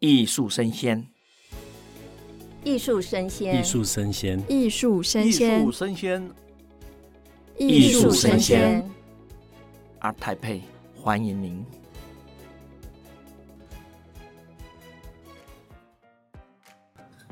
艺术生鲜，艺术生鲜，艺术生鲜，艺术生鲜，艺术生鲜，艺术声鲜。ART TAIPEI，欢迎您。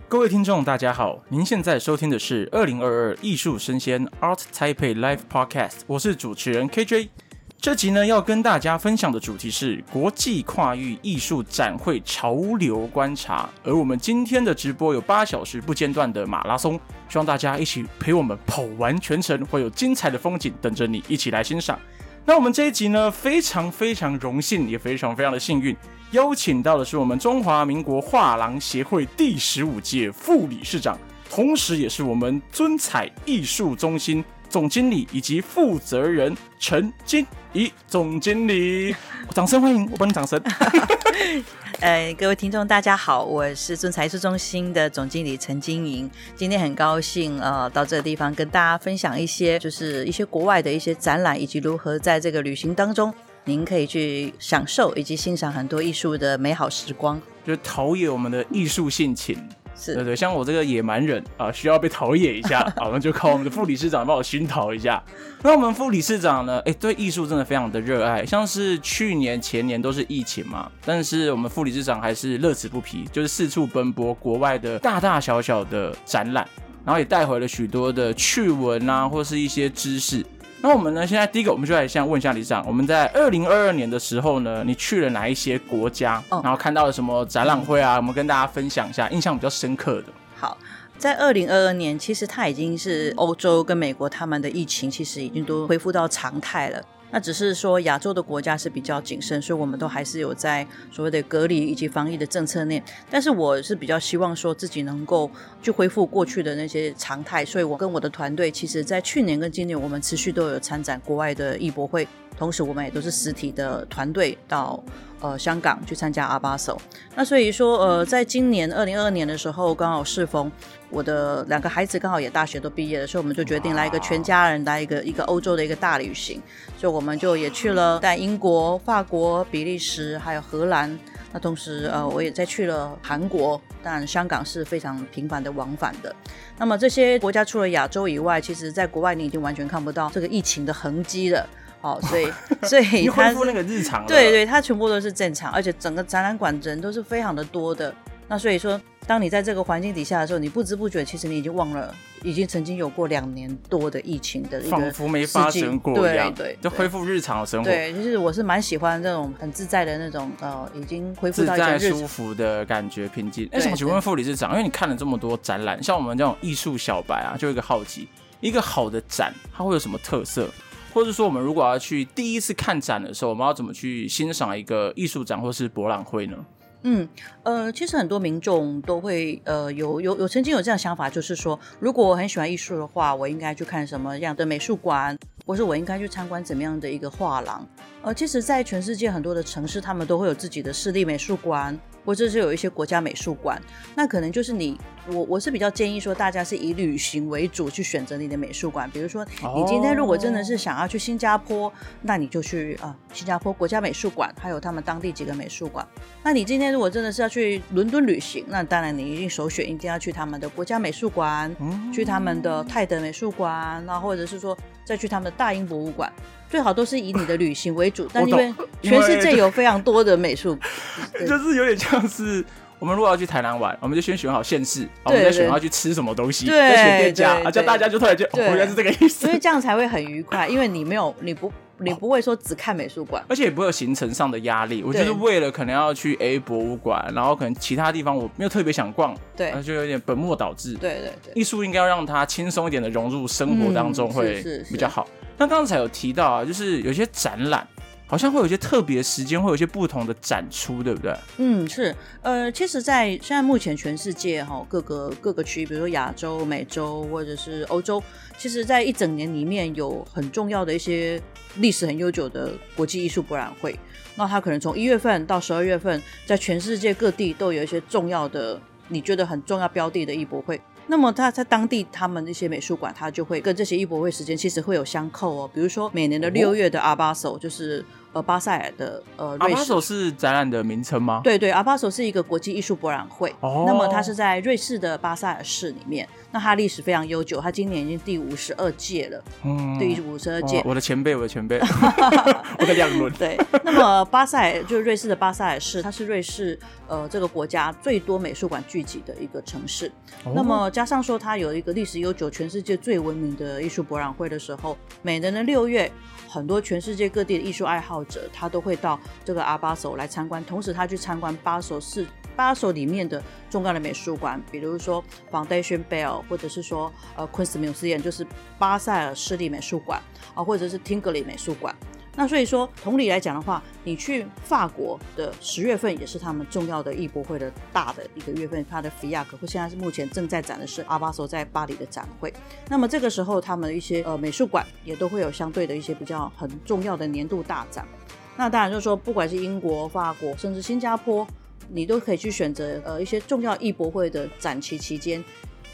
各位听众，大家好，您现在收听的是二零二二艺术生鲜 ART TAIPEI Live Podcast，我是主持人 KJ。这集呢，要跟大家分享的主题是国际跨域艺术展会潮流观察，而我们今天的直播有八小时不间断的马拉松，希望大家一起陪我们跑完全程，会有精彩的风景等着你一起来欣赏。那我们这一集呢，非常非常荣幸，也非常非常的幸运，邀请到的是我们中华民国画廊协会第十五届副理事长，同时也是我们尊彩艺术中心总经理以及负责人陈菁仪总经理，掌声欢迎！我帮你掌声。呃，各位听众大家好，我是尊采艺术中心的总经理陈菁仪，今天很高兴呃到这个地方跟大家分享一些就是一些国外的一些展览，以及如何在这个旅行当中您可以去享受以及欣赏很多艺术的美好时光，就是陶冶我们的艺术性情。是对对，像我这个野蛮人啊，需要被陶冶一下，好，那就靠我们的副理事长帮我熏陶一下。那我们副理事长呢，哎，对艺术真的非常的热爱，像是去年前年都是疫情嘛，但是我们副理事长还是乐此不疲，就是四处奔波国外的大大小小的展览，然后也带回了许多的趣闻啊，或是一些知识。那我们呢？现在第一个，我们就来先问一下理事长，我们在二零二二年的时候呢，你去了哪一些国家？哦、然后看到了什么展览会啊？我们跟大家分享一下印象比较深刻的。好，在二零二二年，其实它已经是欧洲跟美国他们的疫情，其实已经都恢复到常态了。那只是说亚洲的国家是比较谨慎，所以我们都还是有在所谓的隔离以及防疫的政策内。但是我是比较希望说自己能够去恢复过去的那些常态，所以我跟我的团队，其实在去年跟今年，我们持续都有参展国外的艺博会，同时我们也都是实体的团队到。呃，香港去参加 Art Basel，那所以说，呃，在今年二零二二年的时候，刚好适逢我的两个孩子刚好也大学都毕业了，所以我们就决定来一个全家人来一个一个欧洲的一个大旅行，所以我们就也去了在英国、法国、比利时还有荷兰，那同时呃，我也再去了韩国，当然香港是非常频繁的往返的。那么这些国家除了亚洲以外，其实在国外你已经完全看不到这个疫情的痕迹了。哦，所以所以他恢复那个日常，对对，它全部都是正常，而且整个展览馆人都是非常的多的。那所以说，当你在这个环境底下的时候，你不知不觉，其实你已经忘了，已经曾经有过两年多的疫情的一个，仿佛没发生过一样，对对，就恢复日常的生活。对，就是我是蛮喜欢这种很自在的那种，呃，已经恢复到一种自在舒服的感觉，平静。哎，想请问副理事长，因为你看了这么多展览，像我们这种艺术小白啊，就有一个好奇，一个好的展它会有什么特色？或者说，我们如果要去第一次看展的时候，我们要怎么去欣赏一个艺术展或是博览会呢？嗯，呃，其实很多民众都会呃有有有曾经有这样想法，就是说，如果我很喜欢艺术的话，我应该去看什么样的美术馆，或是我应该去参观怎么样的一个画廊。呃，其实，在全世界很多的城市，他们都会有自己的市立美术馆。或者是有一些国家美术馆，那可能就是你我我是比较建议说，大家是以旅行为主去选择你的美术馆。比如说，你今天如果真的是想要去新加坡，那你就去啊新加坡国家美术馆，还有他们当地几个美术馆。那你今天如果真的是要去伦敦旅行，那当然你一定首选一定要去他们的国家美术馆，去他们的泰德美术馆，那或者是说再去他们的大英博物馆。最好都是以你的旅行为主，但因为全世界有非常多的美术，就是有点像是我们如果要去台南玩，我们就先选好县市，我们再选要去吃什么东西，再选店家，啊，叫大家就突然就哦，原来是这个意思，所以这样才会很愉快，因为你没有你不你不会说只看美术馆，而且也不会有行程上的压力。我就是为了可能要去 A 博物馆，然后可能其他地方我没有特别想逛，对，就有点本末倒置。对对对，艺术应该要让它轻松一点的融入生活当中会比较好。那刚才有提到啊，就是有些展览好像会有一些特别时间，会有一些不同的展出，对不对？嗯，是。呃，其实，在现在目前全世界哈各个各个区，比如说亚洲、美洲或者是欧洲，其实在一整年里面有很重要的一些历史很悠久的国际艺术博览会。那它可能从一月份到十二月份，在全世界各地都有一些重要的，你觉得很重要标的的艺博会。那么他在当地，他们一些美术馆，他就会跟这些艺博会时间其实会有相扣哦。比如说每年的六月的 Art Basel，就是呃巴塞尔的呃瑞士。阿巴索是展览的名称吗？对对，阿巴索是一个国际艺术博览会。哦。那么它是在瑞士的巴塞尔市里面。那它历史非常悠久，它今年已经第五十二届了。嗯。第五十二届。我的前辈，我的前辈。我的两轮。对。那么巴塞尔就是瑞士的巴塞尔市，它是瑞士呃这个国家最多美术馆聚集的一个城市。哦。那么加上说它有一个历史悠久、全世界最闻名的艺术博览会的时候，每年的六月。很多全世界各地的艺术爱好者，他都会到这个阿巴索来参观，同时他去参观巴索市巴索里面的重要的美术馆，比如说 Foundation Bell，或者是说呃 Kunstmuseum，就是巴塞尔市立美术馆啊，或者是 Tinguely 美术馆。那所以说，同理来讲的话，你去法国的十月份也是他们重要的艺博会的大的一个月份，它的 FIAC 或现在是目前正在展的是阿巴索在巴黎的展会。那么这个时候，他们一些呃美术馆也都会有相对的一些比较很重要的年度大展。那当然就是说，不管是英国、法国，甚至新加坡，你都可以去选择呃一些重要艺博会的展期期间。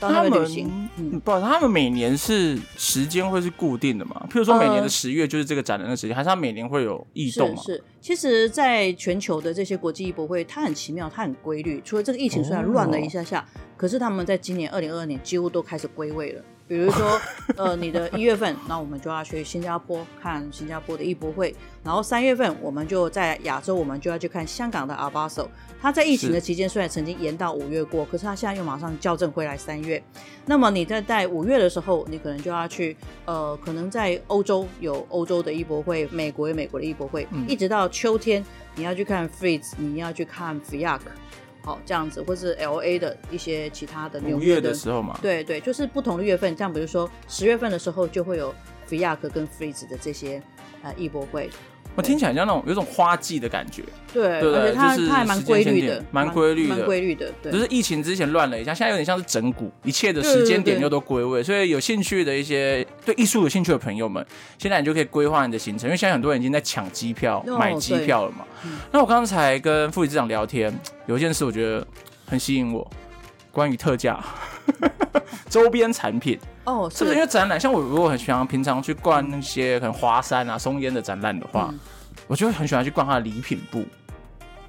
他们，嗯，不，他们每年是时间会是固定的嘛？譬如说每年的十月就是这个展览的时间，呃，还是他每年会有异动吗？是，是，其实，在全球的这些国际艺博会，它很奇妙，它很规律。除了这个疫情虽然乱了一下下，哦，可是他们在今年二零二二年几乎都开始归位了。比如说，呃，你的一月份，那我们就要去新加坡看新加坡的艺博会，然后三月份我们就在亚洲，我们就要去看香港的 Art Basel。它在疫情的期间虽然曾经延到五月过，可是它现在又马上校正回来三月。那么你在在五月的时候，你可能就要去，呃，可能在欧洲有欧洲的艺博会，美国有美国的艺博会，嗯，一直到秋天你要去看 Frieze，你要去看 FIAC。好，这样子，或是 L A 的一些其他的纽约的，的时候嘛，对对，就是不同的月份，像比如说十月份的时候，就会有 FIAC 跟 Freeze 的这些呃艺博会。我听起来像那种有种花季的感觉，对，对，而且它、就是、它还蛮规律的，蛮规律的，蛮规律的。对，就是疫情之前乱了一下，现在有点像是整蛊，一切的时间点又都归位，所以有兴趣的一些对艺术有兴趣的朋友们，现在你就可以规划你的行程，因为现在很多人已经在抢机票、哦、买机票了嘛。那我刚才跟副理事长聊天，有一件事我觉得很吸引我，关于特价 周边产品哦，是不是因为展览？像我如果很喜欢平常去逛那些可能华山啊、松烟的展览的话。嗯我就会很喜欢去逛它的礼品部，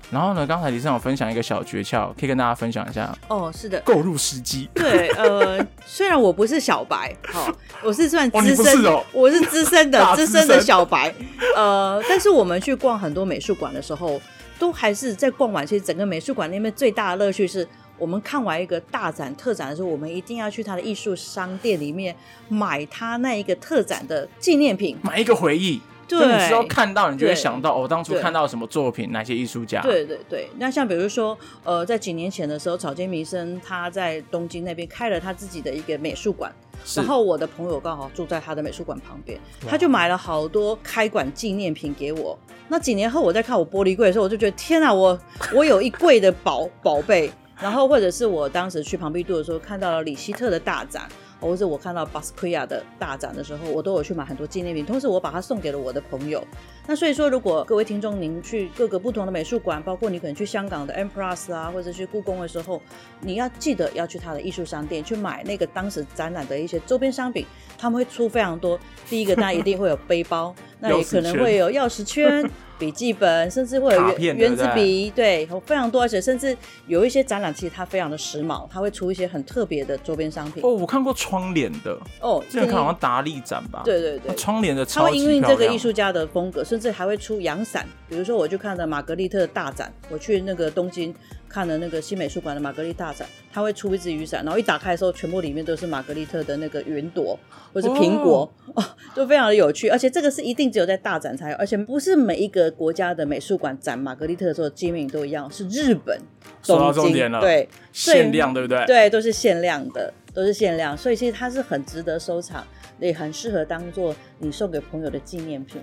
然后呢，刚才理事长分享一个小诀窍，可以跟大家分享一下。哦，是的，购入时机。对，呃，虽然我不是小白，好、哦，我是算资深，哦哦、我是资深的 资深的小白，呃，但是我们去逛很多美术馆的时候，都还是在逛完。其实整个美术馆那边最大的乐趣是我们看完一个大展特展的时候，我们一定要去他的艺术商店里面买他那一个特展的纪念品，买一个回忆。对，你只要看到，你就会想到，我、哦、当初看到什么作品，哪些艺术家？对对对。那像比如说，呃，在几年前的时候，草间弥生他在东京那边开了他自己的一个美术馆，然后我的朋友刚好住在他的美术馆旁边，他就买了好多开馆纪念品给我。那几年后，我在看我玻璃柜的时候，我就觉得天哪，我我有一柜的宝宝贝。然后或者是我当时去庞毕度的时候，看到了里希特的大展。或者我看到巴斯奎亚的大展的时候，我都有去买很多纪念品，同时我把它送给了我的朋友。那所以说，如果各位听众您去各个不同的美术馆，包括你可能去香港的 M Plus 啊，或者去故宫的时候，你要记得要去他的艺术商店去买那个当时展览的一些周边商品，他们会出非常多。第一个，大家一定会有背包，那也可能会有钥匙圈。笔记本，甚至会有圆圆子笔，对，非常多，而且甚至有一些展览，其实它非常的时髦，它会出一些很特别的周边商品。哦，我看过窗帘的，哦，这个看好像达利展吧，对对对，窗帘的超，它会因为这个艺术家的风格，甚至还会出阳伞，比如说我就看了玛格丽特大展，我去那个东京。看了那个新美术馆的玛格丽大展，它会出一支雨伞，然后一打开的时候，全部里面都是玛格丽特的那个云朵或是苹果哦，哦，就非常的有趣。而且这个是一定只有在大展才有，而且不是每一个国家的美术馆展玛格丽特的时候纪念品都一样，是日本东京对限量对不对？对，都是限量的，都是限量，所以其实它是很值得收藏，也很适合当做你送给朋友的纪念品。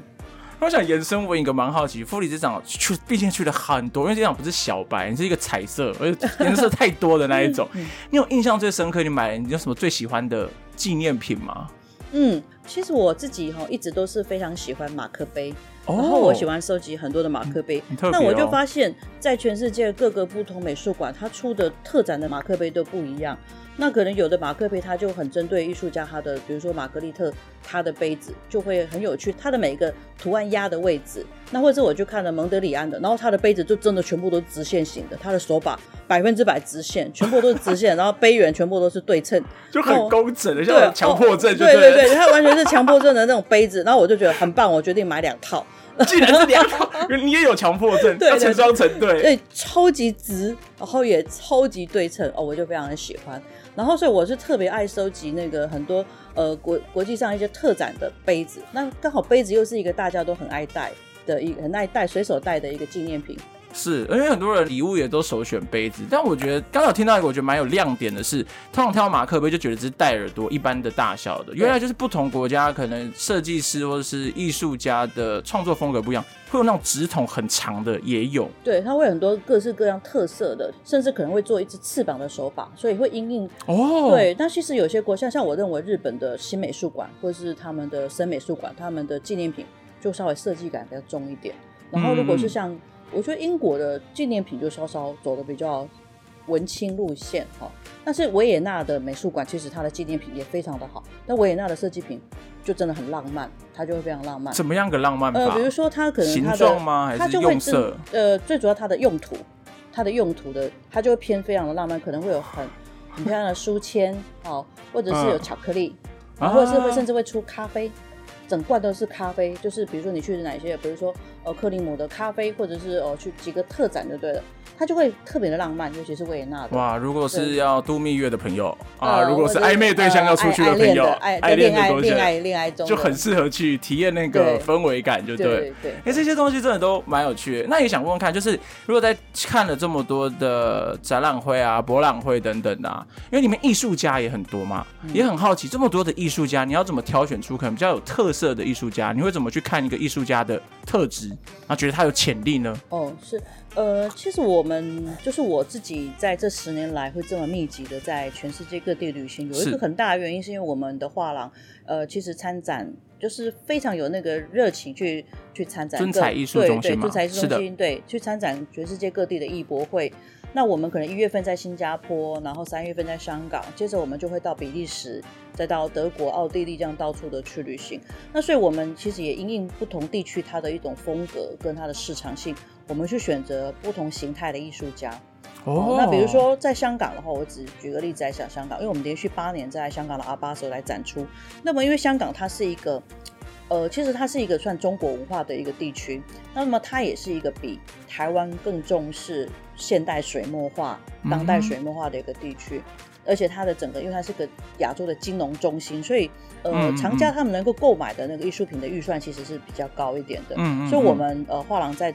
我想延伸问一个蛮好奇，副理事长去，毕竟去了很多，因为这场不是小白，你是一个彩色，而且 颜色太多的那一种。你有印象最深刻？你买了你有什么最喜欢的纪念品吗？嗯，其实我自己哈一直都是非常喜欢马克杯。然后我喜欢收集很多的马克杯。哦、那我就发现，在全世界各个不同美术馆，它出的特展的马克杯都不一样。那可能有的马克杯它就很针对艺术家，他的比如说玛格丽特，他的杯子就会很有趣，它的每一个图案压的位置。那或者我就看了蒙德里安的，然后他的杯子就真的全部都是直线型的，他的手把 百分之百直线，全部都是直线，然后杯缘全部都是对称，就很工整的，像强迫症对。对对对，他完全是强迫症的那种杯子。然后我就觉得很棒，我决定买两套。竟然是两套，你也有强迫症，要成双成对，对，超级直，然后也超级对称哦，我就非常的喜欢。然后，所以我是特别爱收集那个很多呃国国际上一些特展的杯子。那刚好杯子又是一个大家都很爱戴的一很爱戴随手戴的一个纪念品。是，因为很多人礼物也都首选杯子，但我觉得刚好听到一个我觉得蛮有亮点的是，通常挑马克杯就觉得只是戴耳朵一般的大小的，原来就是不同国家可能设计师或者是艺术家的创作风格不一样，会有那种直筒很长的也有，对，它会很多各式各样特色的，甚至可能会做一只翅膀的手法，所以会因应哦，对，但其实有些国家像我认为日本的新美术馆或者是他们的森美术馆，他们的纪念品就稍微设计感比较重一点，然后如果是像。嗯我觉得英国的纪念品就稍稍走的比较文青路线哈，但是维也纳的美术馆其实它的纪念品也非常的好，但维也纳的设计品就真的很浪漫，它就会非常浪漫。怎么样个浪漫法？呃，比如说它可能它的形状吗？还是用色？呃，最主要它的用途，它的用途的它就会偏非常的浪漫，可能会有很很漂亮的书签哦，或者是有巧克力，嗯、或者是会甚至会出咖啡。整罐都是咖啡，就是比如说你去哪些，比如说呃克里姆的咖啡，或者是呃去几个特展就对了，它就会特别的浪漫，尤其是维也纳的。哇，如果是要度蜜月的朋友啊，如果是暧昧对象要出去的朋友，爱恋爱恋爱恋爱中，就很适合去体验那个氛围感，就对。对对。哎，这些东西真的都蛮有趣的。那也想问问看，就是如果在看了这么多的展览会啊、博览会等等的啊，因为你们艺术家也很多嘛，也很好奇这么多的艺术家，你要怎么挑选出可能比较有特色色的艺术家，你会怎么去看一个艺术家的特质，然后觉得他有潜力呢？哦，是，呃，其实我们就是我自己在这十年来会这么密集的在全世界各地旅行，有一个很大的原因是因为我们的画廊，呃，其实参展就是非常有那个热情去去参展，尊彩艺术中心嘛，对，尊彩艺术中心，对，去参展全世界各地的艺博会。那我们可能一月份在新加坡，然后三月份在香港，接着我们就会到比利时，再到德国、奥地利这样到处的去旅行。那所以我们其实也因应不同地区它的一种风格跟它的市场性，我们去选择不同形态的艺术家。哦、oh. 嗯，那比如说在香港的话，我只举个例子来讲香港，因为我们连续八年在香港的 Art Basel 来展出。那么因为香港它是一个。呃，其实它是一个算中国文化的一个地区，那么它也是一个比台湾更重视现代水墨画、当代水墨画的一个地区，嗯，而且它的整个，因为它是个亚洲的金融中心，所以呃，嗯嗯，藏家他们能够购买的那个艺术品的预算其实是比较高一点的，嗯嗯嗯，所以我们呃画廊在。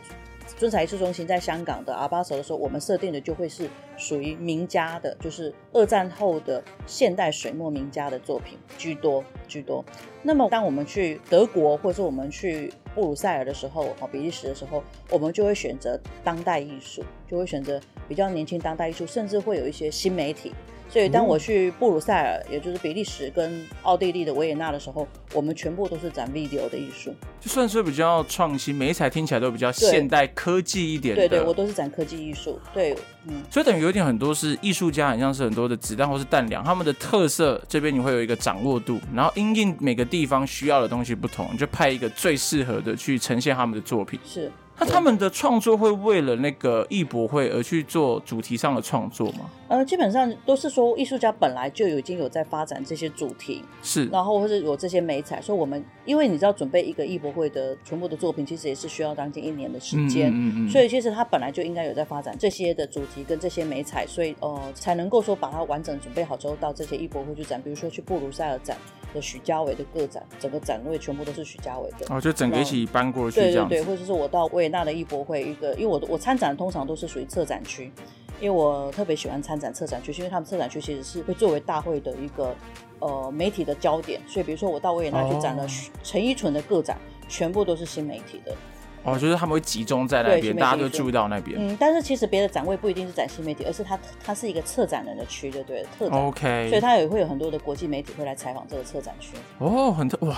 尊彩艺术中心在香港的 Art Basel 的时候，我们设定的就会是属于名家的，就是二战后的现代水墨名家的作品居多居多。那么，当我们去德国或者是我们去布鲁塞尔的时候，哦，比利时的时候，我们就会选择当代艺术，就会选择比较年轻当代艺术，甚至会有一些新媒体。所以，当我去布鲁塞尔，也就是比利时跟奥地利的维也纳的时候，我们全部都是展 video 的艺术，就算是比较创新，媒材听起来都比较现代科技一点的。对对，我都是展科技艺术。对，嗯。所以等于有点很多是艺术家，很像是很多的子弹或是弹梁，他们的特色这边你会有一个掌握度，然后因应每个地方需要的东西不同，你就派一个最适合的去呈现他们的作品。是。那他们的创作会为了那个艺博会而去做主题上的创作吗？呃，基本上都是说艺术家本来就已经有在发展这些主题，是，然后或者有这些美彩，所以我们因为你知道准备一个艺博会的全部的作品，其实也是需要将近一年的时间，嗯嗯嗯，所以其实他本来就应该有在发展这些的主题跟这些美彩，所以呃才能够说把它完整准备好之后到这些艺博会去展，比如说去布鲁塞尔展的许家伟的个展，整个展位全部都是许家伟的，哦，就整个一起搬过去，对对对，或者是我到维也纳的艺博会。一个，因为我我参展通常都是属于策展区，因为我特别喜欢参展策展区，因为他们策展区其实是会作为大会的一个呃媒体的焦点，所以比如说我到维也纳去展了陈依纯的个展，全部都是新媒体的。哦，就是他们会集中在那边，大家都注意到那边。嗯，但是其实别的展位不一定是展新媒体，而是它它是一个策展人的区，就对了，特展。OK，所以它也会有很多的国际媒体会来采访这个策展区。哦，很特哇。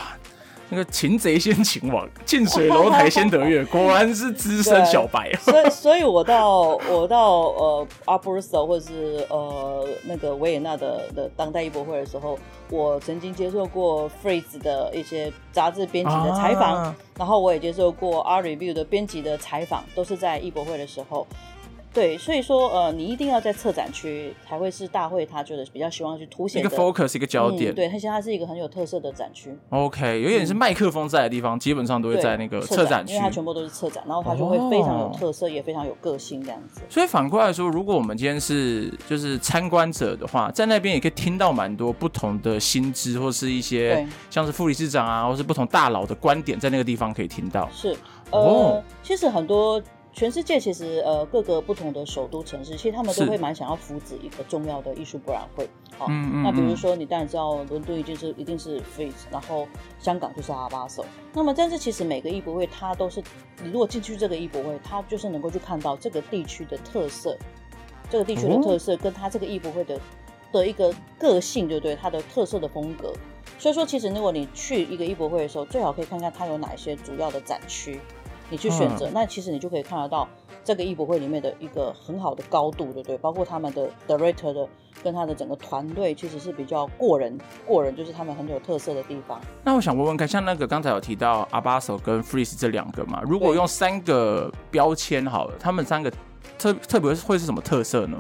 那个擒贼先擒王，近水楼台先得月，果然是资深小白。所以，所以我到我到呃阿布鲁斯或者是呃那个维也纳的的当代艺博会的时候，我曾经接受过 Frieze 的一些杂志编辑的采访，啊、然后我也接受过 Art Review 的编辑的采访，都是在艺博会的时候。对，所以说，呃，你一定要在策展区才会是大会，他觉得比较希望去凸显一个 focus 一个焦点。嗯、对，而且它是一个很有特色的展区。OK，有点是麦克风在的地方，嗯、基本上都会在那个策展区，因为它全部都是策展，然后它就会非常有特色，哦、也非常有个性这样子。所以反过来说，如果我们今天是就是参观者的话，在那边也可以听到蛮多不同的新知，或是一些像是副理事长啊，或是不同大佬的观点，在那个地方可以听到。是，呃，哦、其实很多。全世界其实呃各个不同的首都城市，其实他们都会蛮想要扶植一个重要的艺术博览会。好，嗯嗯，那比如说你当然知道伦敦一定是一定是 Frieze，然后香港就是阿巴索。那么但是其实每个艺博会它都是，你如果进去这个艺博会，它就是能够去看到这个地区的特色，这个地区的特色跟它这个艺博会的的一个个性，对不对？它的特色的风格。所以说，其实如果你去一个艺博会的时候，最好可以看看它有哪一些主要的展区。你去选择，嗯、那其实你就可以看得到这个艺博会里面的一个很好的高度，对不对？包括他们的 director 的跟他的整个团队，其实是比较过人，过人就是他们很有特色的地方。那我想问问看，像那个刚才有提到 Art Basel 跟 freeze 这两个嘛，如果用三个标签好了，他们三个特特别会是什么特色呢？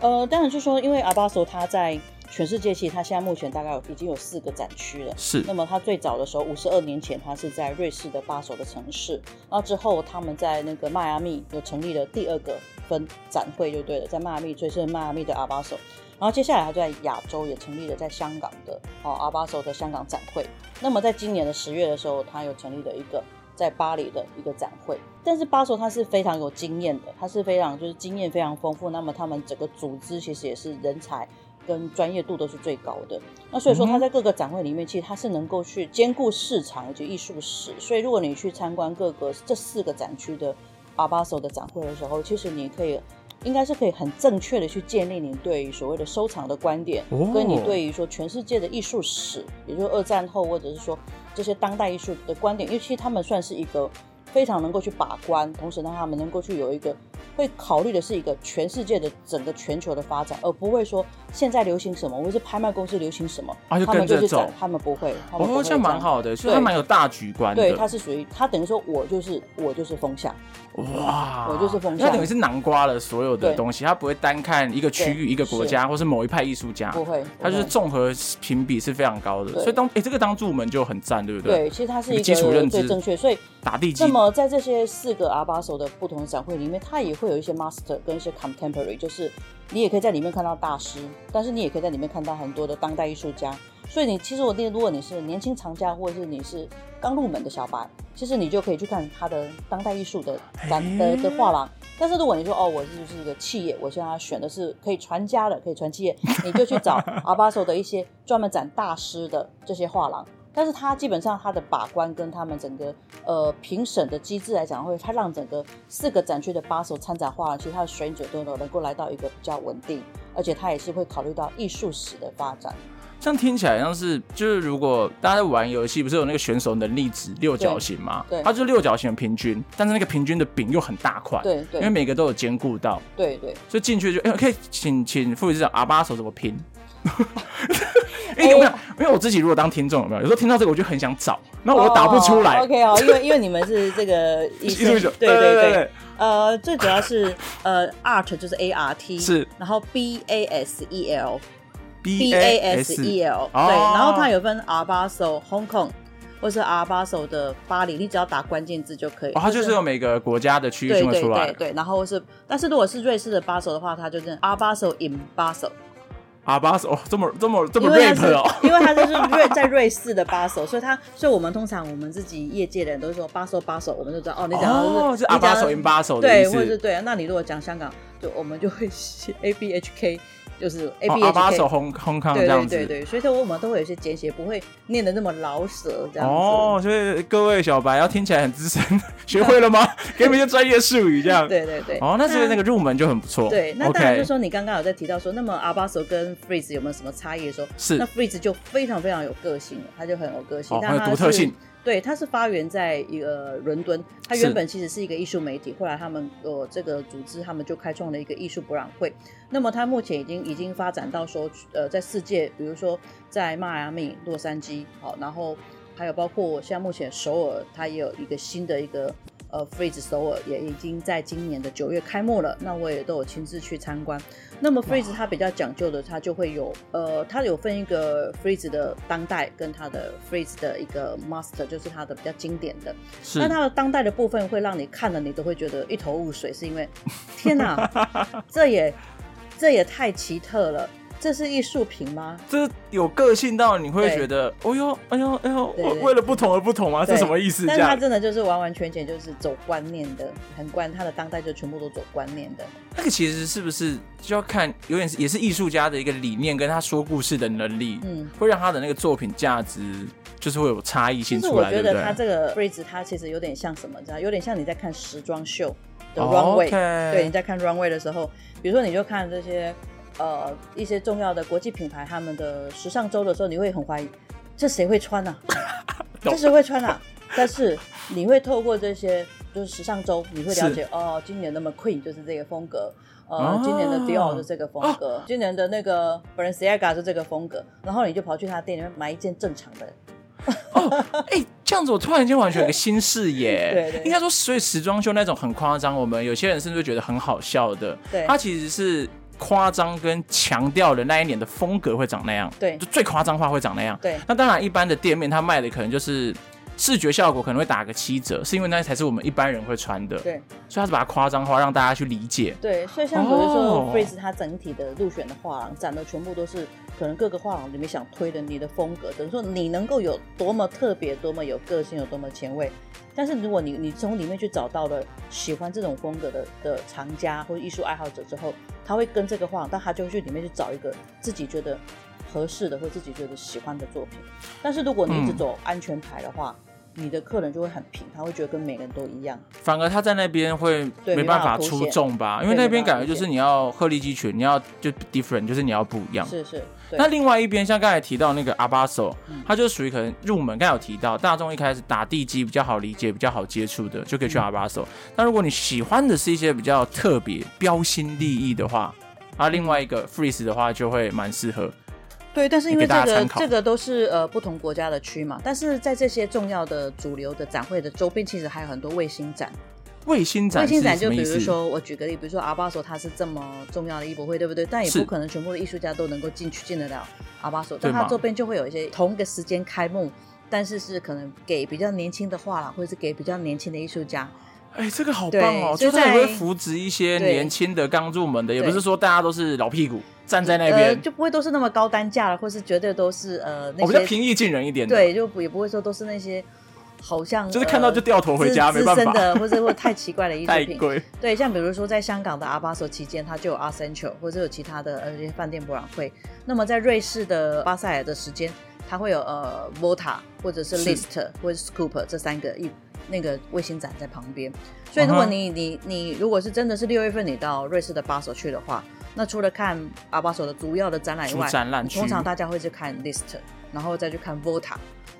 呃，当然就是说，因为 Art Basel 他在。全世界其实它现在目前大概有已经有四个展区了。是。那么它最早的时候，五十二年前，它是在瑞士的巴首的城市。然后之后，他们在那个迈阿密又成立了第二个分展会，就对了，在迈阿密，所以是迈阿密的阿巴首。然后接下来，它就在亚洲也成立了在香港的哦阿巴首的香港展会。那么在今年的十月的时候，它又成立了一个在巴黎的一个展会。但是巴首它是非常有经验的，它是非常就是经验非常丰富。那么他们整个组织其实也是人才。跟专业度都是最高的，那所以说他在各个展会里面，其实他是能够去兼顾市场以及艺术史。所以如果你去参观各个这四个展区的阿巴索的展会的时候，其实你可以应该是可以很正确的去建立你对于所谓的收藏的观点，跟你对于说全世界的艺术史，也就是二战后或者是说这些当代艺术的观点，因为其实他们算是一个非常能够去把关，同时让他们能够去有一个。会考虑的是一个全世界的整个全球的发展，而不会说现在流行什么，或者是拍卖公司流行什么，啊、就跟着走，他们不会。他们不会哦，这样蛮好的，所以他蛮有大局观的。对，他是属于他等于说我就是我就是风向。哇，我就是风向，他等于是囊括了所有的东西，他不会单看一个区域、一个国家，或是某一派艺术家，不会，他就是综合评比是非常高的。所以当哎，这个当入门就很赞，对不对？对，其实他是一个基础认知正确，所以打地基。那么在这些四个 Art Basel 的不同展会里面，它也会有一些 Master 跟一些 Contemporary，就是你也可以在里面看到大师，但是你也可以在里面看到很多的当代艺术家。所以你其实我定，如果你是年轻藏家，或者是你是刚入门的小白，其实你就可以去看他的当代艺术的展的的画廊。但是如果你说哦，我是就是一个企业，我现在选的是可以传家的，可以传企业，你就去找 Art Basel 的一些专门展大师的这些画廊。但是它基本上它的把关跟他们整个呃评审的机制来讲，会它让整个四个展区的 Basel 参展画廊，其实他的水准都能够来到一个比较稳定，而且它也是会考虑到艺术史的发展。这样听起来像是，就是如果大家在玩游戏，不是有那个选手能力值六角形吗？对，它就是六角形的平均，但是那个平均的饼又很大块，对对，因为每个都有兼顾到，对对，所以进去就哎，可以请请副理事长阿巴手怎么拼？因为有没有？因为我自己如果当听众有没有？有时候听到这个我就很想找，那我又打不出来。OK 哦，因为因为你们是这个 艺术，对对对，呃，最主要是呃，Art 就是 A R T 是，然后 B A S E L。B A S E L，对，然后它有分 Art Basel Hong Kong，或是 Art Basel 的巴黎，你只要打关键字就可以。哦，它就是有每个国家的区域出来。对对对对，然后是，但是如果是瑞士的巴首的话，它就是 Art Basel in Art Basel 哦，这么这么这么 rap 哦，因为他就是瑞在瑞士的巴首，所以他，所以我们通常我们自己业界的人都是说巴首巴首，我们就知道哦，你讲哦是 Art Basel in Basel 对，或者是对啊，那你如果讲香港，就我们就会写 A B H K。就是 A B H K，红红康这样子，对对对，所以说我们都会有一些简写，不会念的那么老舍这样子。哦，所以各位小白要听起来很资深，学会了吗？给你们一些专业术语这样。对对对。哦，那是那个入门就很不错。对，那当然就是说你刚刚有在提到说，那么 Art Basel 跟 freeze 有没有什么差异的时候？是。那 freeze 就非常非常有个性了，他就很有个性，很有独特性。对，它是发源在一个伦敦，它原本其实是一个艺术媒体，后来他们呃这个组织，他们就开创了一个艺术博览会。那么它目前已经已经发展到说，呃，在世界，比如说在迈阿密、洛杉矶，好，然后还有包括像目前首尔，它也有一个新的一个。呃 Freeze 首尔也已经在今年的九月开幕了，那我也都有亲自去参观。那么 Freeze 它比较讲究的，它就会有呃，它有分一个 Freeze 的当代跟它的 Freeze 的一个 Master，就是它的比较经典的。是。那它的当代的部分会让你看了你都会觉得一头雾水，是因为天哪，这也这也太奇特了。这是艺术品吗？这有个性到你会觉得，哦呦，哎呦，哎呦，为为了不同而不同吗？这什么意思？但是它真的就是完完全全就是走观念的，很观，他的当代就全部都走观念的。那个其实是不是就要看，有点也是艺术家的一个理念，跟他说故事的能力，嗯，会让他的那个作品价值就是会有差异性出来。我觉得他这个 Frieze 它其实有点像什么，知道？有点像你在看时装秀的 runway，、oh, okay. 对，你在看 runway 的时候，比如说你就看这些。呃，一些重要的国际品牌他们的时尚周的时候，你会很怀疑，这谁会穿啊？这谁会穿啊？但是你会透过这些就是时尚周，你会了解哦，今年的 McQueen 就是这个风格，呃，啊、今年的 Dior 是这个风格，啊、今年的那个 Balenciaga 是这个风格，然后你就跑去他店里面买一件正常的。哦，哎、欸，这样子我突然间完全有个新视野。对，对对，应该说，所以时装秀那种很夸张，我们有些人甚至会觉得很好笑的，对，它其实是。夸张跟强调的那一年的风格会长那样，对，就最夸张化会长那样，对。那当然，一般的店面它卖的可能就是视觉效果可能会打个七折，是因为那才是我们一般人会穿的，对。所以它是把它夸张化，让大家去理解。对，所以像比如说 Freeze 它整体的入选的画廊展的全部都是可能各个画廊里面想推的你的风格，等于说你能够有多么特别、多么有个性、有多么前卫。但是如果你你从里面去找到了喜欢这种风格的的藏家或者艺术爱好者之后，他会跟这个画，但他就会去里面去找一个自己觉得合适的或自己觉得喜欢的作品。但是如果你一直走安全牌的话，嗯你的客人就会很平，他会觉得跟每个人都一样。反而他在那边会没办法出众吧？因为那边感觉就是你要鹤立鸡群，你要就 different，就是你要不一样。是是。那另外一边，像刚才提到那个 Art Basel，它就属于可能入门。刚才有提到大众一开始打地基比较好理解、比较好接触的，就可以去 Art Basel。那、嗯、如果你喜欢的是一些比较特别、标新立异的话，啊，另外一个 freeze 的话就会蛮适合。对，但是因为这个这个都是呃不同国家的区嘛，但是在这些重要的主流的展会的周边，其实还有很多卫星展。卫星展，卫星展就比如说我举个例，比如说 Art Basel 它是这么重要的艺博会，对不对？但也不可能全部的艺术家都能够进去进得了阿巴索但他周边就会有一些同一个时间开幕，但是是可能给比较年轻的画廊，或者是给比较年轻的艺术家。哎，这个好棒哦！就是会扶植一些年轻的刚入门的，也不是说大家都是老屁股。站在那边、呃、就不会都是那么高单价了，或是绝对都是呃那些、哦、比较平易近人一点的。对，就也不会说都是那些好像就是看到就掉头回家，没办法的，或者或太奇怪的艺术 品。太贵。对，像比如说在香港的 Art Basel 期间，它就有 Art Central，或者有其他的呃一些饭店博览会。那么在瑞士的巴塞尔的时间，它会有呃 Volta 或者是 List 或者是 Scoop 这三个一那个卫星展在旁边。所以如果你、uh -huh. 你你如果是真的是六月份你到瑞士的巴塞去的话。那除了看 Art Basel 的主要的展览以外，通常大家会去看 List，然后再去看 Volta，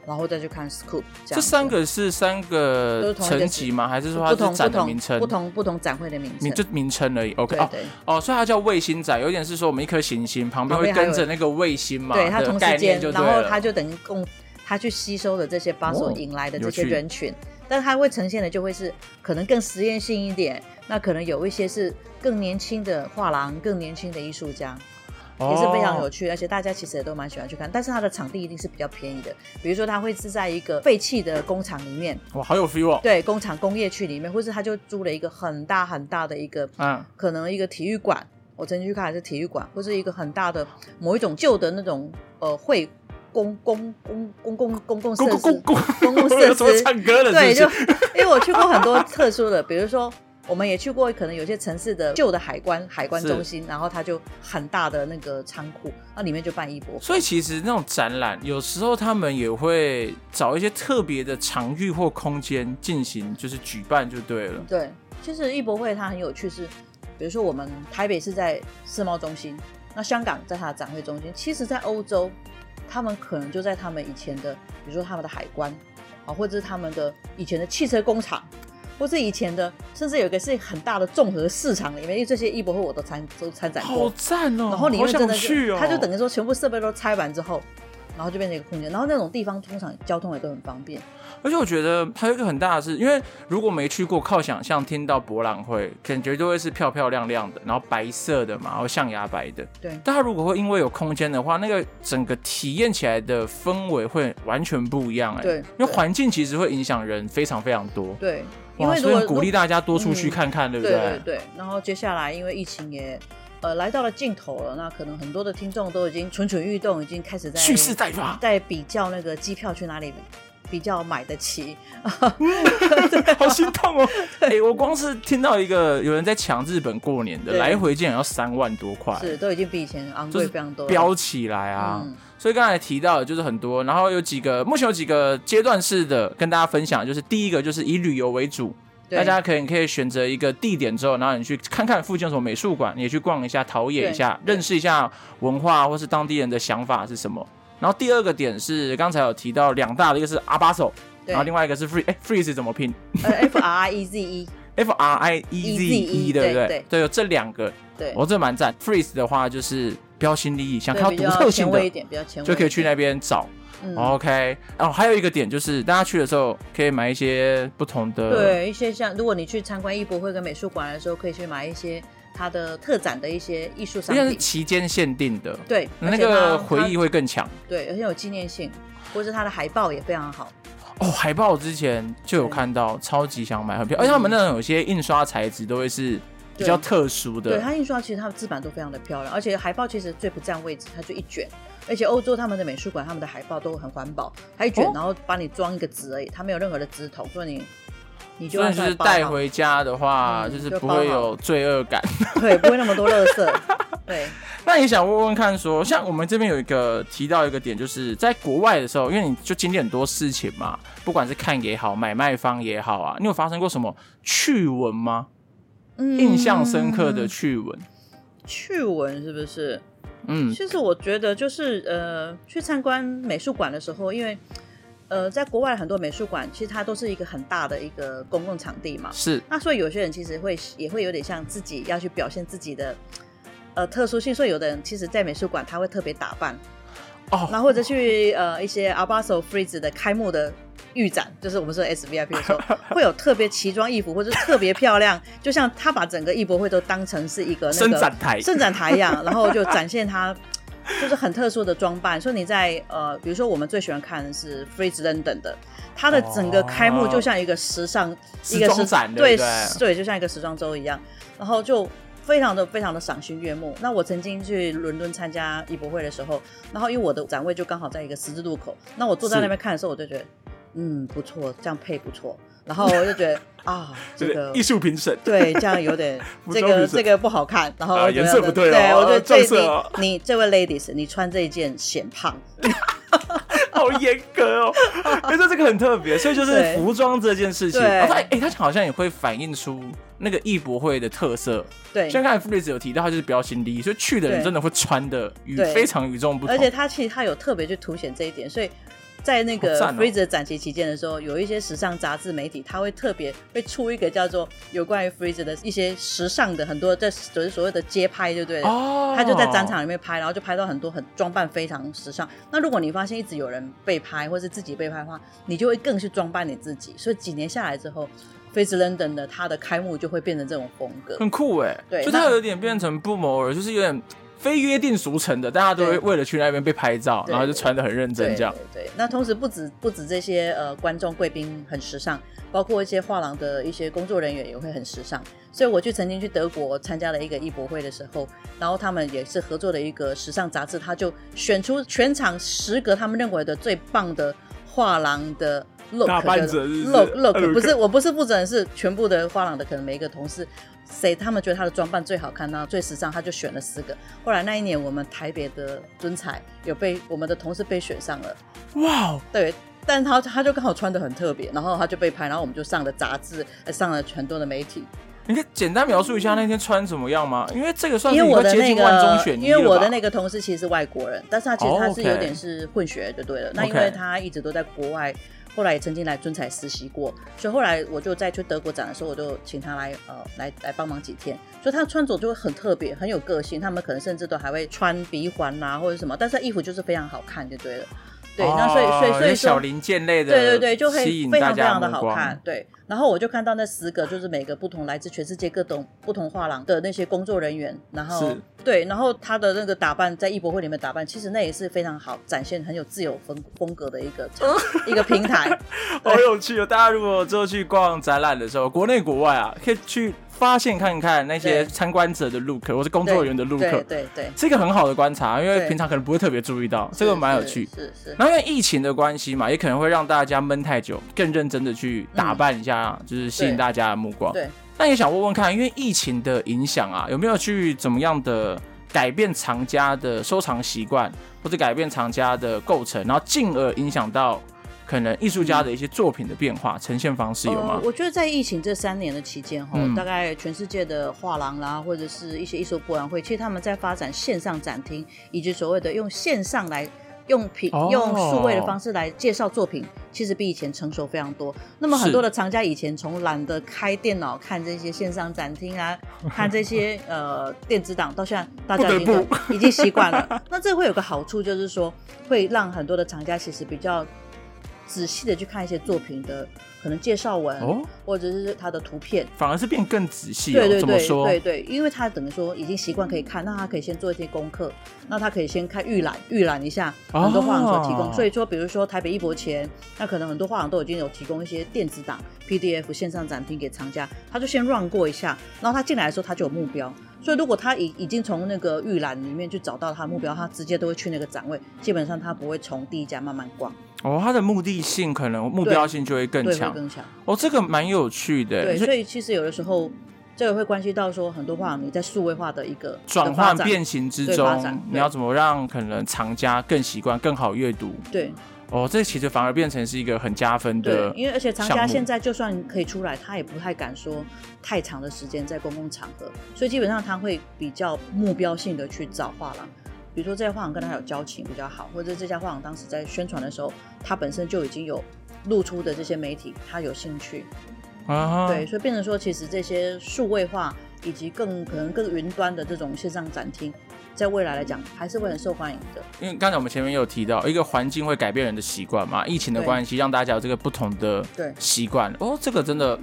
然后再去看 Scoop。这三个是三个层级吗？还是说它是展的名称？不同不同展会的名称，就名称而已。OK，对对哦哦，所以它叫卫星展，有点是说我们一颗行星旁边会跟着那个卫星嘛？对，它同时间，然后它就等于共它去吸收的这些 Basel 引来的这些人群，但它会呈现的就会是可能更实验性一点。那可能有一些是更年轻的画廊，更年轻的艺术家，也是非常有趣，而且大家其实也都蛮喜欢去看。但是它的场地一定是比较便宜的，比如说它会是在一个废弃的工厂里面，哇，好有 feel 哦。对，工厂工业区里面，或是他就租了一个很大很大的一个，嗯，可能一个体育馆。我曾经去看还是体育馆，或是一个很大的某一种旧的那种呃会公公公 公共公共设施，公共设施。唱歌了是是？对，就因为我去过很多特殊的，比如说。我们也去过，可能有些城市的旧的海关海关中心，然后它就很大的那个仓库，那里面就办艺博会。所以其实那种展览，有时候他们也会找一些特别的场域或空间进行，就是举办就对了。对，其实艺博会它很有趣是，是比如说我们台北是在世贸中心，那香港在它的展会中心，其实在欧洲，他们可能就在他们以前的，比如说他们的海关。啊，或者是他们的以前的汽车工厂，或是以前的，甚至有一个是很大的综合市场里面，因为这些艺博会我都参都参展过，好赞哦！然后你又真的去哦，他就等于说全部设备都拆完之后，然后就变成一个空间，然后那种地方通常交通也都很方便。而且我觉得还有一个很大的是，因为如果没去过，靠想象听到博览会，感觉都会是漂漂亮亮的，然后白色的嘛，然后象牙白的。对。但它如果会因为有空间的话，那个整个体验起来的氛围会完全不一样哎。对。因为环境其实会影响人非常非常多。对。因为所以鼓励大家多出去看看，嗯、对不对？对对对。然后接下来，因为疫情也呃来到了尽头了，那可能很多的听众都已经蠢蠢欲动，已经开始在蓄势待发，在比较那个机票去哪里。比较买得起，好心痛哦！哎、欸，我光是听到一个有人在抢日本过年的来回竟然要三万多块，是都已经比以前昂贵非常多，飙起来啊！嗯、所以刚才提到的就是很多，然后有几个目前有几个阶段式的跟大家分享，就是第一个就是以旅游为主，大家可以可以选择一个地点之后，然后你去看看附近有什么美术馆，你也去逛一下、陶冶一下，认识一下文化或是当地人的想法是什么。然后第二个点是刚才有提到两大的，一个是阿巴手，然后另外一个是 free，哎，freeze 怎么拼？呃，F R I E Z E，F R I E Z E，对不对？对，对，有这两个，对，我这蛮赞。freeze 的话就是标新立异，想看到独特性的，就可以去那边找。嗯 OK，哦，还有一个点就是大家去的时候可以买一些不同的，对，一些像如果你去参观艺博会跟美术馆的时候，可以去买一些。它的特展的一些艺术商品，是期间限定的，对，那个回忆会更强，对，而且有纪念性，或是它的海报也非常好。哦，海报之前就有看到，超级想买，很漂亮。而且他们那种有些印刷材质都会是比较特殊的，对，它印刷其实它的字版都非常的漂亮，而且海报其实最不占位置，它就一卷，而且欧洲他们的美术馆他们的海报都很环保，它一卷然后帮你装一个纸而已，它没有任何的纸筒，所以你。你就算是带回家的话，嗯、就是不会有罪恶感，对，不会那么多垃圾。对，那也想问问看說，说像我们这边有一个提到一个点，就是在国外的时候，因为你就经历很多事情嘛，不管是看也好，买卖方也好啊，你有发生过什么趣闻吗？嗯，印象深刻的趣闻，趣闻是不是？嗯，其实我觉得就是呃，去参观美术馆的时候，因为。呃，在国外很多美术馆，其实它都是一个很大的一个公共场地嘛。是。那所以有些人其实会也会有点像自己要去表现自己的呃特殊性，所以有的人其实，在美术馆他会特别打扮。哦。那或者去呃一些 Art Basel Frieze 的开幕的预展，就是我们说 SVIP 的时候，会有特别奇装异服或者特别漂亮，就像他把整个艺博会都当成是一个那个伸展台，伸展台一样，然后就展现他。就是很特殊的装扮，所以你在呃，比如说我们最喜欢看的是 Frieze London 的，它的整个开幕就像一个时尚、哦、一个时装展，对对，对，就像一个时装周一样，然后就非常的非常的赏心悦目。那我曾经去伦敦参加艺博会的时候，然后因为我的展位就刚好在一个十字路口，那我坐在那边看的时候，我就觉得，嗯，不错，这样配不错。然后我就觉得啊，这个艺术评审对，这样有点 这个这个不好看。然后颜色不对，对我觉得这你你这位 ladies，你穿这一件显胖，好严格哦。觉得这个很特别，所以就是服装这件事情，哎，它好像也会反映出那个艺博会的特色。对，像刚才 Frieze 有提到，它就是标新立异，所以去的人真的会穿的与非常与众不同。而且它其实它有特别去凸显这一点，所以。在那个 Freezer 展期期间的时候，有一些时尚杂志媒体，他会特别会出一个叫做有关于 Freezer 的一些时尚的很多，在就是所谓的街拍，对不对？哦。他就在展场里面拍，然后就拍到很多很装扮非常时尚。那如果你发现一直有人被拍，或是自己被拍的话，你就会更去装扮你自己。所以几年下来之后，Frieze London 的它的开幕就会变成这种风格，很酷哎。对，就它有点变成不谋而，就是有点。非约定俗成的，大家都会为了去那边被拍照，然后就穿得很认真这样。对，对，对，那同时不止不止这些呃观众贵宾很时尚，包括一些画廊的一些工作人员也会很时尚。所以我去曾经去德国参加了一个艺博会的时候，然后他们也是合作的一个时尚杂志，他就选出全场十个他们认为的最棒的画廊的 look 的 look look，不是我不是负责人，是全部的画廊的可能每一个同事。谁他们觉得他的装扮最好看呢？最时尚，他就选了四个。后来那一年，我们台北的尊彩有被我们的同事被选上了。哇！对，但是他他就刚好穿的很特别，然后他就被拍，然后我们就上了杂志，上了很多的媒体。你可以简单描述一下那天穿怎么样吗？因为这个算是我的那个万中选一，因为我的那个同事其实是外国人，但是他其实他是有点是混血就对了。Oh. 那因为他一直都在国外，后来也曾经来尊彩实习过，所以后来我就在去德国展的时候，我就请他来呃来来帮忙几天。所以他穿着就会很特别，很有个性。他们可能甚至都还会穿鼻环啊或者什么，但是衣服就是非常好看就对了。对，那所以所以所以小零件类的，对对对，就会非常非常的好看。对，然后我就看到那十个，就是每个不同来自全世界各种不同画廊的那些工作人员，然后对，然后他的那个打扮在艺博会里面打扮，其实那也是非常好展现很有自由风风格的一个一个平台，好有趣哦！大家如果之后去逛展览的时候，国内国外啊，可以去。发现看看那些参观者的 look，或是工作人员的 look，对对对，是一个很好的观察，因为平常可能不会特别注意到，这个蛮有趣。是是。然后因为疫情的关系嘛，也可能会让大家闷太久，更认真的去打扮一下，就是吸引大家的目光。对。那也想问问看，因为疫情的影响啊，有没有去怎么样的改变藏家的收藏习惯，或者改变藏家的构成，然后进而影响到。可能艺术家的一些作品的变化、嗯、呈现方式有吗？呃、我觉得在疫情这三年的期间哈，嗯、大概全世界的画廊啦，或者是一些艺术博览会，其实他们在发展线上展厅，以及所谓的用线上来用品、哦、用数位的方式来介绍作品，其实比以前成熟非常多。那么很多的藏家以前从懒得开电脑看这些线上展厅啊，看这些呃电子档，到现在大家已经已经习惯了。那这会有个好处，就是说会让很多的藏家其实比较。仔细的去看一些作品的可能介绍文，哦，或者是它的图片，反而是变更仔细。对对对，对对，因为他等于说已经习惯可以看，那他可以先做一些功课，那他可以先看预览，预览一下很多画廊所提供。所以说，比如说台北艺博前，那可能很多画廊都已经有提供一些电子档、PDF 线上展厅给藏家，他就先 run 过一下，然后他进来的时候他就有目标。所以如果他已已经从那个预览里面去找到他的目标，他直接都会去那个展位，基本上他不会从第一家慢慢逛。哦，他的目的性可能目标性就会更强，更强。哦，这个蛮有趣的。对，所以其实有的时候这个会关系到说很多画廊你在数位化的一个转换变形之中，你要怎么让可能藏家更习惯、更好阅读？对。哦，这其实反而变成是一个很加分的。对，因为而且藏家现在就算可以出来，他也不太敢说太长的时间在公共场合，所以基本上他会比较目标性的去找画廊。比如说这家画廊跟他有交情比较好，或者这家画廊当时在宣传的时候，他本身就已经有露出的这些媒体，他有兴趣啊。对，所以变成说，其实这些数位化以及更可能更云端的这种线上展厅，在未来来讲还是会很受欢迎的。因为刚才我们前面有提到，一个环境会改变人的习惯嘛，疫情的关系让大家有这个不同的习惯。哦，这个真的。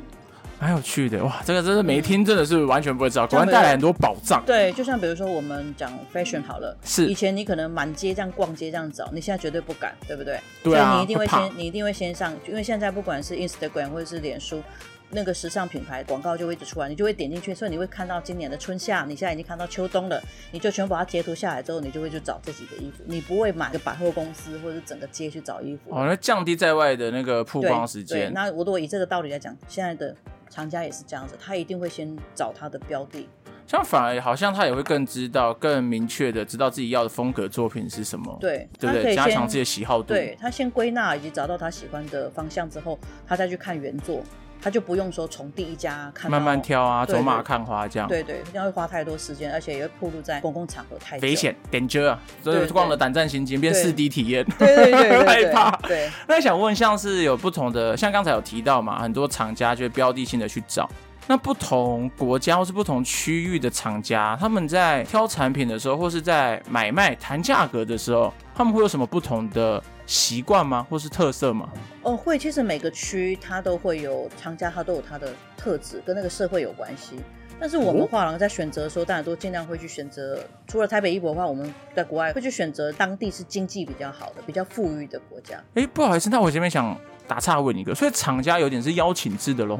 蛮有趣的哇，这个真是没听，真的是完全不会知道，果然带来很多宝藏。对，就像比如说我们讲 fashion 好了，是以前你可能满街这样逛街这样找，你现在绝对不敢，对不对？对啊。所以你一定会先，会你一定会先上，因为现在不管是 Instagram 或者是脸书，那个时尚品牌广告就会一直出来，你就会点进去，所以你会看到今年的春夏，你现在已经看到秋冬了，你就全部把它截图下来之后，你就会去找自己的衣服，你不会买个百货公司或者是整个街去找衣服。哦，那降低在外的那个曝光时间。那我如果以这个道理来讲，现在的。藏家也是这样子，他一定会先找他的标的，这样反而好像他也会更知道、更明确的知道自己要的风格作品是什么，对，对不对？加强自己的喜好度，对，他先归纳以及找到他喜欢的方向之后，他再去看原作。他就不用说从第一家看，慢慢挑啊，走马看花这样。对对，这样会花太多时间，而且也会暴露在公共场合太危险，danger 啊，所以逛了胆战心惊，变四 D 体验，对对 对，害怕。对，那想问，像是有不同的，像刚才有提到嘛，很多厂家就会标的性的去找。那不同国家或是不同区域的厂家，他们在挑产品的时候，或是在买卖谈价格的时候，他们会有什么不同的习惯吗？或是特色吗？哦，会。其实每个区它都会有厂家，它都有它的特质，跟那个社会有关系。但是我们画廊在选择的时候，当然都尽量会去选择，除了台北艺博的话，我们在国外会去选择当地是经济比较好的、比较富裕的国家。哎，不好意思，那我前面想打岔问一个，所以厂家有点是邀请制的喽？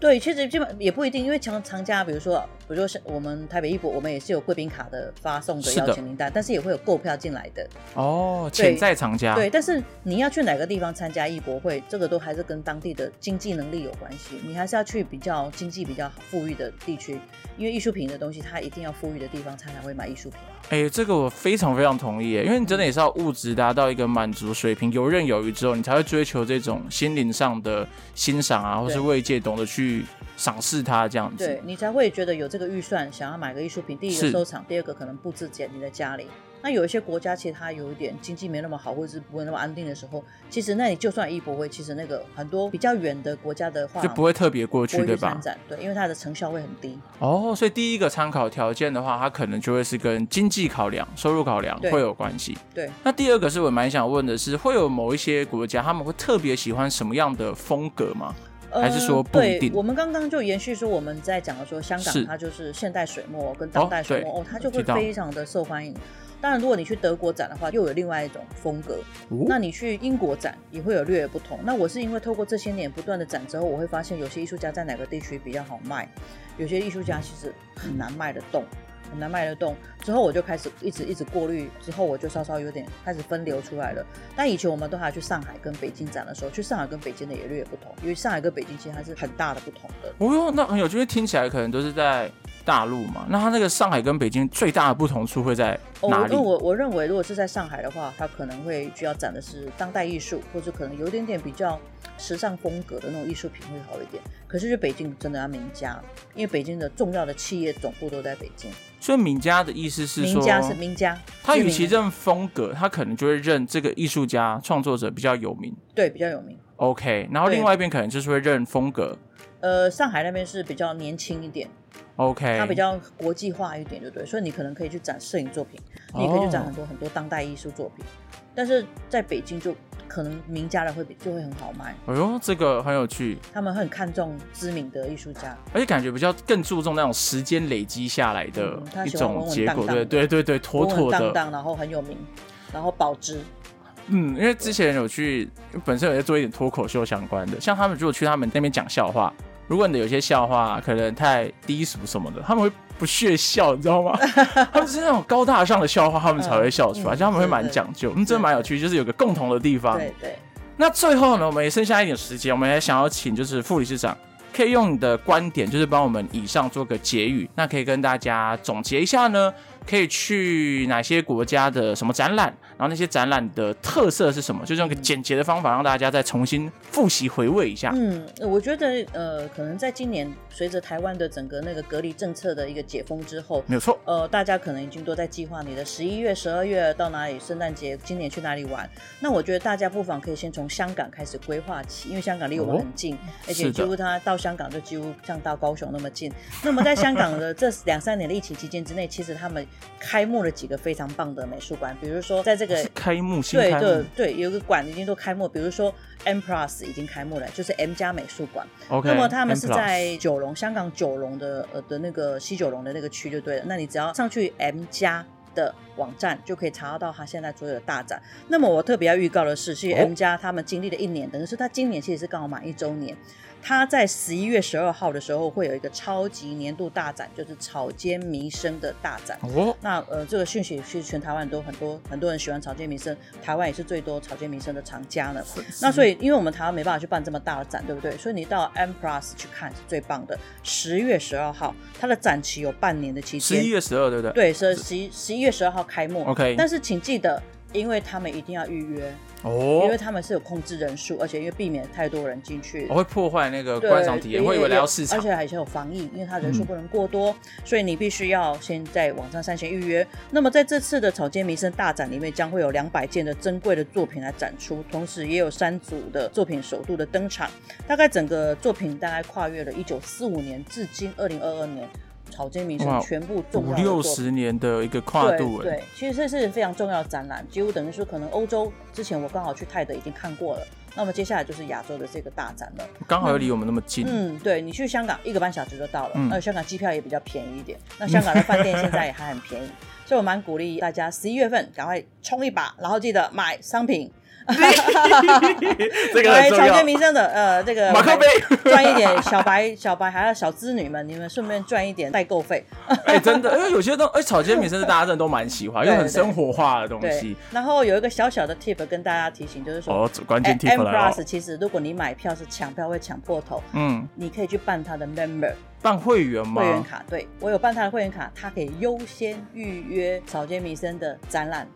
对，其实基本也不一定，因为厂厂家，比如说，比如说像我们台北艺博，我们也是有贵宾卡的发送的邀请名单，的但是也会有购票进来的。哦，潜在藏家。对，但是你要去哪个地方参加艺博会，这个都还是跟当地的经济能力有关系。你还是要去比较经济比较富裕的地区，因为艺术品的东西，它一定要富裕的地方才才会买艺术品。哎，这个我非常非常同意，因为你真的也是要物质达到一个满足水平，游刃有余之后，你才会追求这种心灵上的欣赏啊，或是慰藉，懂得去。赏识它这样子，对你才会觉得有这个预算想要买个艺术品。第一个收藏，第二个可能布置在你的家里。那有一些国家，其实它有一点经济没那么好，或者是不会那么安定的时候，其实那你就算艺博会，其实那个很多比较远的国家的话，就不会特别过去，对吧？对，因为它的成效会很低。哦，所以第一个参考条件的话，它可能就会是跟经济考量、收入考量会有关系。对。那第二个是我蛮想问的是，会有某一些国家他们会特别喜欢什么样的风格吗？还是说不一定？对，我们刚刚就延续说我们在讲的说，香港它就是现代水墨跟当代水墨哦，哦，它就会非常的受欢迎。当然，如果你去德国展的话，又有另外一种风格。哦、那你去英国展也会有略有不同。那我是因为透过这些年不断的展之后，我会发现有些艺术家在哪个地区比较好卖，有些艺术家其实很难卖得动。很难卖得动，之后我就开始一直一直过滤，之后我就稍稍有点开始分流出来了。但以前我们都还去上海跟北京展的时候，去上海跟北京的也略有不同，因为上海跟北京其实它是很大的不同的。哦哟，那很有趣，因为听起来可能都是在大陆嘛。那它那个上海跟北京最大的不同处会在哪里？哦，我我认为如果是在上海的话，它可能会需要展的是当代艺术，或者可能有一点点比较时尚风格的那种艺术品会好一点。可是去北京真的要名家，因为北京的重要的企业总部都在北京。所以名家的意思是说，名家是名家，他与其认风格，他可能就会认这个艺术家创作者比较有名，对，比较有名。OK，然后另外一边可能就是会认风格。呃，上海那边是比较年轻一点，OK，它比较国际化一点，对不对？所以你可能可以去展摄影作品，你也可以去展很多很多当代艺术作品，但是在北京就。可能名家的会比就会很好卖。哎呦，这个很有趣。他们很看重知名的艺术家，而且感觉比较更注重那种时间累积下来的一种结果。对对对对，妥妥当当，然后很有名，然后保值。嗯，因为之前有去，本身有在做一点脱口秀相关的，像他们如果去他们那边讲笑话，如果你的有些笑话可能太低俗什么的，他们会。不屑笑，你知道吗？他们是那种高大上的笑话，他们才会笑出来，就、嗯、他们会蛮讲究。嗯，真的蛮有趣，就是有个共同的地方。对对。那最后呢，我们也剩下一点时间，我们也想要请就是副理事长，可以用你的观点，就是帮我们以上做个结语。那可以跟大家总结一下呢？可以去哪些国家的什么展览？然后那些展览的特色是什么？就是用个简洁的方法，让大家再重新复习回味一下。嗯，我觉得呃，可能在今年随着台湾的整个那个隔离政策的一个解封之后，没有错。呃，大家可能已经都在计划你的十一月、十二月到哪里，圣诞节今年去哪里玩。那我觉得大家不妨可以先从香港开始规划起，因为香港离我们很近，哦、而且几乎它到香港就几乎像到高雄那么近。那么在香港的这两三年的疫情期间之内，其实他们开幕了几个非常棒的美术馆，比如说在这个开幕，对对对，有个馆已经都开幕，比如说 M Plus 已经开幕了，就是 M 家美术馆。OK，那么他们是在九龙，香港九龙的呃的那个西九龙的那个区就对了。那你只要上去 M 家的网站，就可以查到他现在所有的大展。那么我特别要预告的是，是 M 家他们经历了一年，等于是他今年其实是刚好满一周年。他在十一月十二号的时候会有一个超级年度大展，就是草间弥生的大展。哦，那呃，这个讯息是全台湾都很多很多人喜欢草间弥生，台湾也是最多草间弥生的藏家呢。那所以，因为我们台湾没办法去办这么大的展，对不对？所以你到 M Plus 去看是最棒的。十月十二号，它的展期有半年的期间。十一月十二，对不对？对，是十一十一月十二号开幕。OK，但是请记得。因为他们一定要预约哦，因为他们是有控制人数，而且因为避免太多人进去，我会破坏那个观赏体验，会以为来到市场，而且还是有防疫，因为他人数不能过多，嗯，所以你必须要先在网站上先预约。那么在这次的草间弥生大展里面，将会有两百件的珍贵的作品来展出，同时也有三组的作品首度的登场，大概整个作品大概跨越了一九四五年至今二零二二年。草间弥生全部重要五六十年的一个跨度，对，对，其实这是非常重要的展览，几乎等于说可能欧洲之前我刚好去泰德已经看过了，那么接下来就是亚洲的这个大展了，刚好又离我们那么近，嗯，对，你去香港一个半小时就到了，那、嗯、香港机票也比较便宜一点，那香港的饭店现在也还很便宜，所以我蛮鼓励大家十一月份赶快冲一把，然后记得买商品。这个来草间弥生的呃，这个马克杯赚一点小白小白还有小资女们，你们顺便赚一点代购费。哎、欸，真的，因为有些东哎，草间弥生的大家真的都蛮喜欢，因为很生活化的东西。然后有一个小小的 tip 跟大家提醒，就是说哦，关键 tip 了。M Plus 其实如果你买票是抢票会抢破头，嗯，你可以去办他的 member，办会员吗？会员卡，对，我有办他的会员卡，他可以优先预约草间弥生的展览。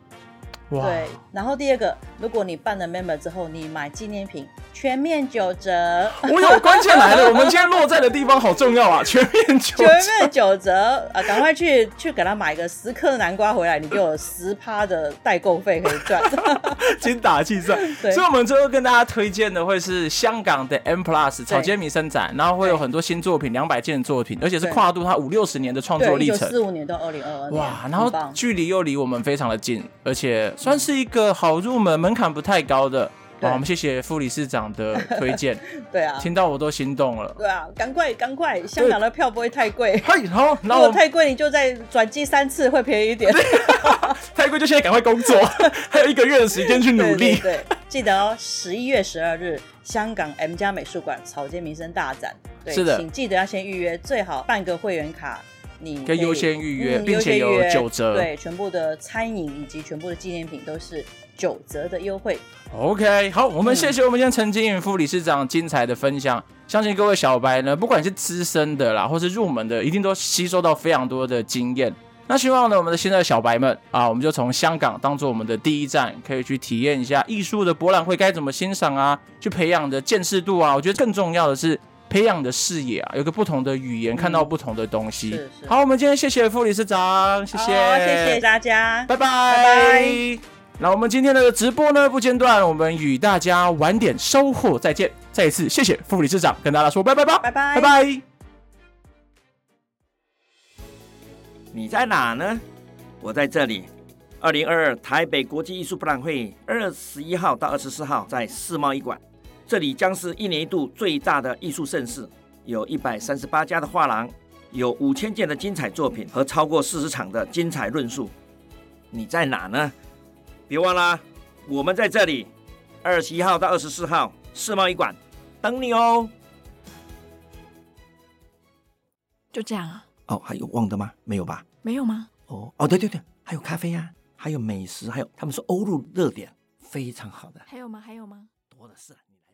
对，然后第二个，如果你办了 member 之后，你买纪念品全面九折。我有关键来了，我们今天落在的地方好重要啊！全面九折，全面九折啊！赶快去去给他买个十颗南瓜回来，你就有十趴的代购费可以赚，精打细算。所以，我们最后跟大家推荐的会是香港的 M Plus 草间弥生展，然后会有很多新作品，两百件作品，而且是跨度它五六十年的创作历程，四五年到二零二二年。哇，然后距离又离我们非常的近，而且算是一个好入门、门槛不太高的。好，我们谢谢副理事长的推荐。对啊，听到我都心动了。对啊，赶快赶快，香港的票不会太贵。嘿，好，如果太贵，你就再转机三次会便宜一点。太贵就现在赶快工作，还有一个月的时间去努力。对，对，对，记得哦，十一月十二日，香港 M+ 美术馆草间弥生大展。对，是的，请记得要先预约，最好办个会员卡，你可以优先预约，嗯、并且有九折。对，全部的餐饮以及全部的纪念品都是。九折的优惠。OK，好，我们谢谢我们今天陈经允副理事长精彩的分享。嗯、相信各位小白呢，不管是资深的啦，或是入门的，一定都吸收到非常多的经验。那希望呢，我们的现在的小白们啊，我们就从香港当做我们的第一站，可以去体验一下艺术的博览会该怎么欣赏啊，去培养的见识度啊。我觉得更重要的是培养的视野啊，有个不同的语言，嗯、看到不同的东西。是是。好，我们今天谢谢副理事长，谢谢，谢谢大家，拜拜，拜拜。那我们今天的直播呢，不间断，我们与大家晚点收获再见。再一次谢谢副理事长，跟大家说拜拜吧，拜拜，拜拜。你在哪呢？我在这里。二零二二台北国际艺术博览会二十一号到二十四号在世贸一馆，这里将是一年一度最大的艺术盛事，有一百三十八家的画廊，有五千件的精彩作品和超过四十场的精彩论述。你在哪呢？别忘了，我们在这里，二十一号到二十四号世贸一馆等你哦。就这样啊？哦，还有忘的吗？没有吧？没有吗？哦哦，对对对，还有咖啡呀、啊，还有美食，还有他们说欧陆热点，非常好的。还有吗？还有吗？多的是。